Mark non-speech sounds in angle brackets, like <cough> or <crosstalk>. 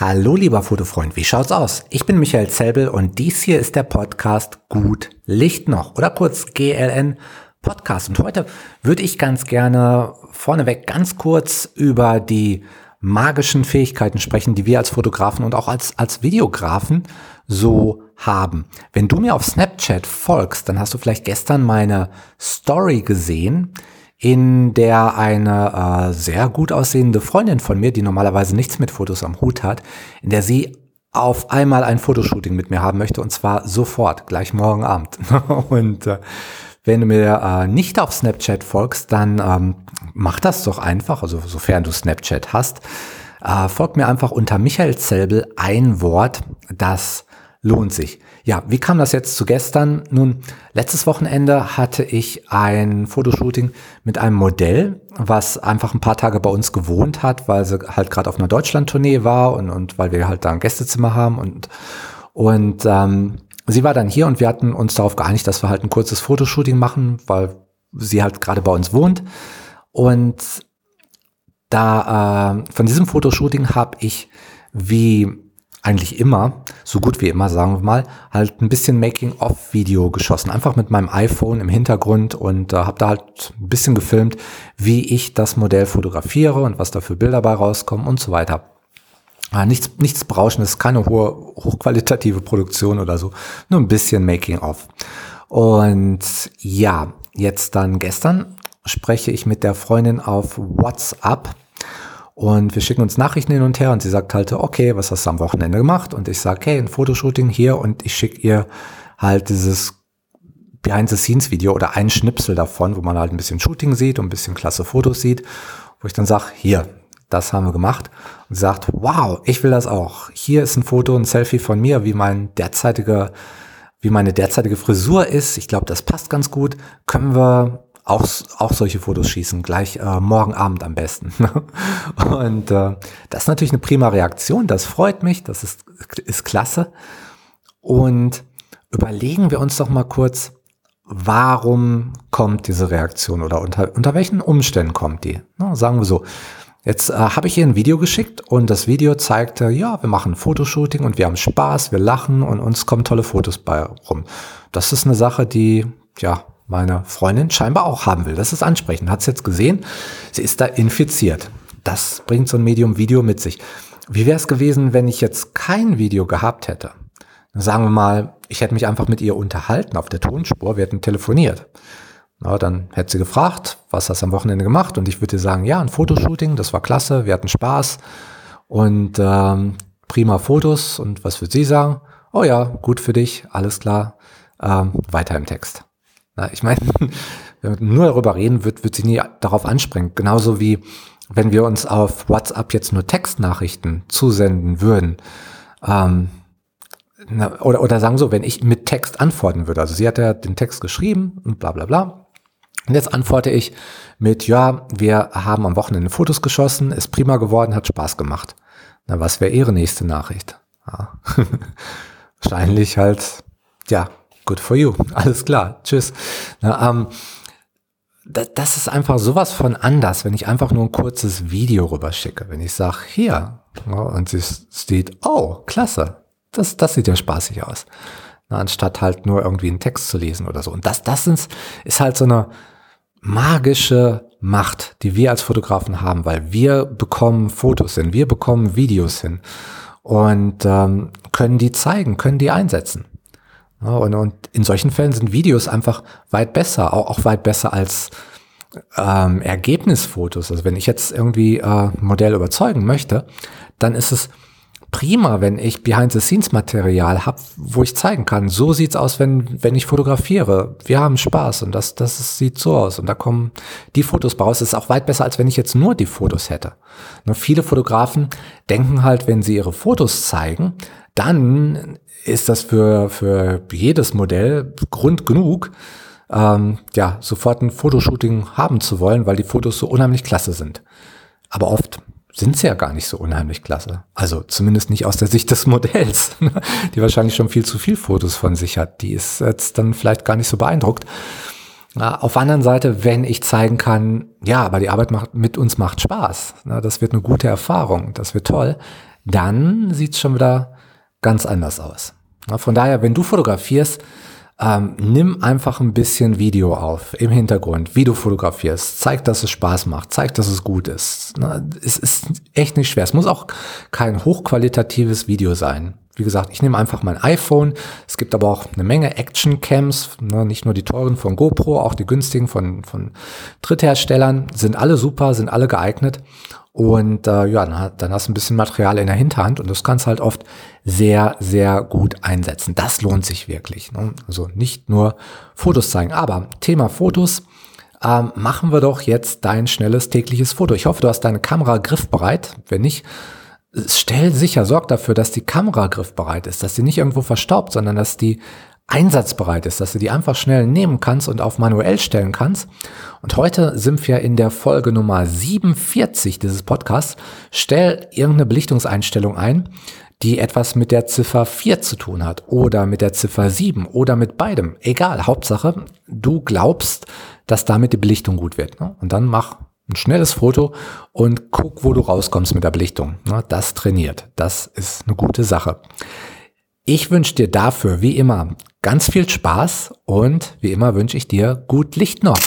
Hallo lieber Fotofreund, wie schaut's aus? Ich bin Michael Zelbel und dies hier ist der Podcast Gut Licht noch oder kurz GLN Podcast. Und heute würde ich ganz gerne vorneweg ganz kurz über die magischen Fähigkeiten sprechen, die wir als Fotografen und auch als, als Videografen so haben. Wenn du mir auf Snapchat folgst, dann hast du vielleicht gestern meine Story gesehen, in der eine äh, sehr gut aussehende Freundin von mir, die normalerweise nichts mit Fotos am Hut hat, in der sie auf einmal ein Fotoshooting mit mir haben möchte und zwar sofort, gleich morgen Abend. <laughs> und äh, wenn du mir äh, nicht auf Snapchat folgst, dann ähm, mach das doch einfach, also sofern du Snapchat hast. Äh, folg mir einfach unter Michael Zelbel ein Wort, das lohnt sich. Ja, wie kam das jetzt zu gestern? Nun, letztes Wochenende hatte ich ein Fotoshooting mit einem Modell, was einfach ein paar Tage bei uns gewohnt hat, weil sie halt gerade auf einer Deutschland-Tournee war und, und weil wir halt da ein Gästezimmer haben und, und ähm, sie war dann hier und wir hatten uns darauf geeinigt, dass wir halt ein kurzes Fotoshooting machen, weil sie halt gerade bei uns wohnt. Und da äh, von diesem Fotoshooting habe ich wie eigentlich immer, so gut wie immer, sagen wir mal, halt ein bisschen Making-of-Video geschossen. Einfach mit meinem iPhone im Hintergrund und äh, habe da halt ein bisschen gefilmt, wie ich das Modell fotografiere und was da für Bilder bei rauskommen und so weiter. Äh, nichts, nichts Berauschendes, keine hohe, hochqualitative Produktion oder so, nur ein bisschen Making-of. Und ja, jetzt dann gestern spreche ich mit der Freundin auf WhatsApp und wir schicken uns Nachrichten hin und her und sie sagt halt, okay, was hast du am Wochenende gemacht? Und ich sage, hey, ein Fotoshooting hier und ich schicke ihr halt dieses Behind-the-Scenes-Video oder einen Schnipsel davon, wo man halt ein bisschen Shooting sieht und ein bisschen klasse Fotos sieht, wo ich dann sage, hier, das haben wir gemacht. Und sie sagt, wow, ich will das auch. Hier ist ein Foto, ein Selfie von mir, wie mein derzeitiger, wie meine derzeitige Frisur ist. Ich glaube, das passt ganz gut. Können wir auch, auch solche Fotos schießen, gleich äh, morgen Abend am besten. <laughs> und äh, das ist natürlich eine prima Reaktion, das freut mich, das ist, ist klasse. Und überlegen wir uns doch mal kurz, warum kommt diese Reaktion oder unter, unter welchen Umständen kommt die? Na, sagen wir so, Jetzt äh, habe ich ihr ein Video geschickt und das Video zeigte, ja, wir machen Fotoshooting und wir haben Spaß, wir lachen und uns kommen tolle Fotos bei rum. Das ist eine Sache, die, ja, meine Freundin scheinbar auch haben will. Das ist ansprechend. Hat es jetzt gesehen? Sie ist da infiziert. Das bringt so ein Medium Video mit sich. Wie wäre es gewesen, wenn ich jetzt kein Video gehabt hätte? Sagen wir mal, ich hätte mich einfach mit ihr unterhalten auf der Tonspur, wir hätten telefoniert. Na, dann hätte sie gefragt, was hast du am Wochenende gemacht? Und ich würde ihr sagen, ja, ein Fotoshooting, das war klasse, wir hatten Spaß und ähm, prima Fotos. Und was würde sie sagen? Oh ja, gut für dich, alles klar, ähm, weiter im Text. Na, ich meine, <laughs> wenn wir nur darüber reden, wird, wird sie nie darauf anspringen. Genauso wie wenn wir uns auf WhatsApp jetzt nur Textnachrichten zusenden würden. Ähm, na, oder, oder sagen so, wenn ich mit Text antworten würde. Also sie hat ja den Text geschrieben und bla bla bla. Und jetzt antworte ich mit, ja, wir haben am Wochenende Fotos geschossen, ist prima geworden, hat Spaß gemacht. Na, was wäre Ihre nächste Nachricht? Ja. <laughs> Wahrscheinlich halt, ja, good for you. <laughs> Alles klar. Tschüss. Na, ähm, das, ist einfach sowas von anders, wenn ich einfach nur ein kurzes Video rüberschicke. Wenn ich sage, hier, und sie sieht, oh, klasse, das, das sieht ja spaßig aus. Na, anstatt halt nur irgendwie einen Text zu lesen oder so. Und das, das ist, ist halt so eine magische Macht, die wir als Fotografen haben, weil wir bekommen Fotos hin, wir bekommen Videos hin und ähm, können die zeigen, können die einsetzen. Und, und in solchen Fällen sind Videos einfach weit besser, auch, auch weit besser als ähm, Ergebnisfotos. Also wenn ich jetzt irgendwie äh, Modell überzeugen möchte, dann ist es prima, wenn ich Behind-the-Scenes-Material habe, wo ich zeigen kann, so sieht's aus, wenn, wenn ich fotografiere. Wir haben Spaß und das, das sieht so aus und da kommen die Fotos raus. Das ist auch weit besser, als wenn ich jetzt nur die Fotos hätte. Nur viele Fotografen denken halt, wenn sie ihre Fotos zeigen, dann ist das für, für jedes Modell Grund genug, ähm, ja, sofort ein Fotoshooting haben zu wollen, weil die Fotos so unheimlich klasse sind. Aber oft sind sie ja gar nicht so unheimlich klasse. Also zumindest nicht aus der Sicht des Modells, <laughs> die wahrscheinlich schon viel zu viel Fotos von sich hat. Die ist jetzt dann vielleicht gar nicht so beeindruckt. Auf der anderen Seite, wenn ich zeigen kann, ja, aber die Arbeit macht, mit uns macht Spaß, das wird eine gute Erfahrung, das wird toll, dann sieht es schon wieder ganz anders aus. Von daher, wenn du fotografierst, ähm, nimm einfach ein bisschen Video auf im Hintergrund, wie du fotografierst. Zeig, dass es Spaß macht. Zeig, dass es gut ist. Es ist echt nicht schwer. Es muss auch kein hochqualitatives Video sein. Wie gesagt, ich nehme einfach mein iPhone. Es gibt aber auch eine Menge Action-Cams, ne, nicht nur die teuren von GoPro, auch die günstigen von, von Drittherstellern. Sind alle super, sind alle geeignet. Und äh, ja, dann, hast du ein bisschen Material in der Hinterhand und das kannst halt oft sehr, sehr gut einsetzen. Das lohnt sich wirklich. Ne? Also nicht nur Fotos zeigen. Aber Thema Fotos, ähm, machen wir doch jetzt dein schnelles tägliches Foto. Ich hoffe, du hast deine Kamera griffbereit. Wenn nicht, stell sicher, sorg dafür, dass die Kamera griffbereit ist, dass sie nicht irgendwo verstaubt, sondern dass die einsatzbereit ist, dass du die einfach schnell nehmen kannst und auf manuell stellen kannst. Und heute sind wir in der Folge Nummer 47 dieses Podcasts. Stell irgendeine Belichtungseinstellung ein, die etwas mit der Ziffer 4 zu tun hat oder mit der Ziffer 7 oder mit beidem. Egal, Hauptsache, du glaubst, dass damit die Belichtung gut wird. Ne? Und dann mach ein schnelles Foto und guck, wo du rauskommst mit der Belichtung. Das trainiert. Das ist eine gute Sache. Ich wünsche dir dafür, wie immer, ganz viel Spaß und wie immer wünsche ich dir gut Licht noch.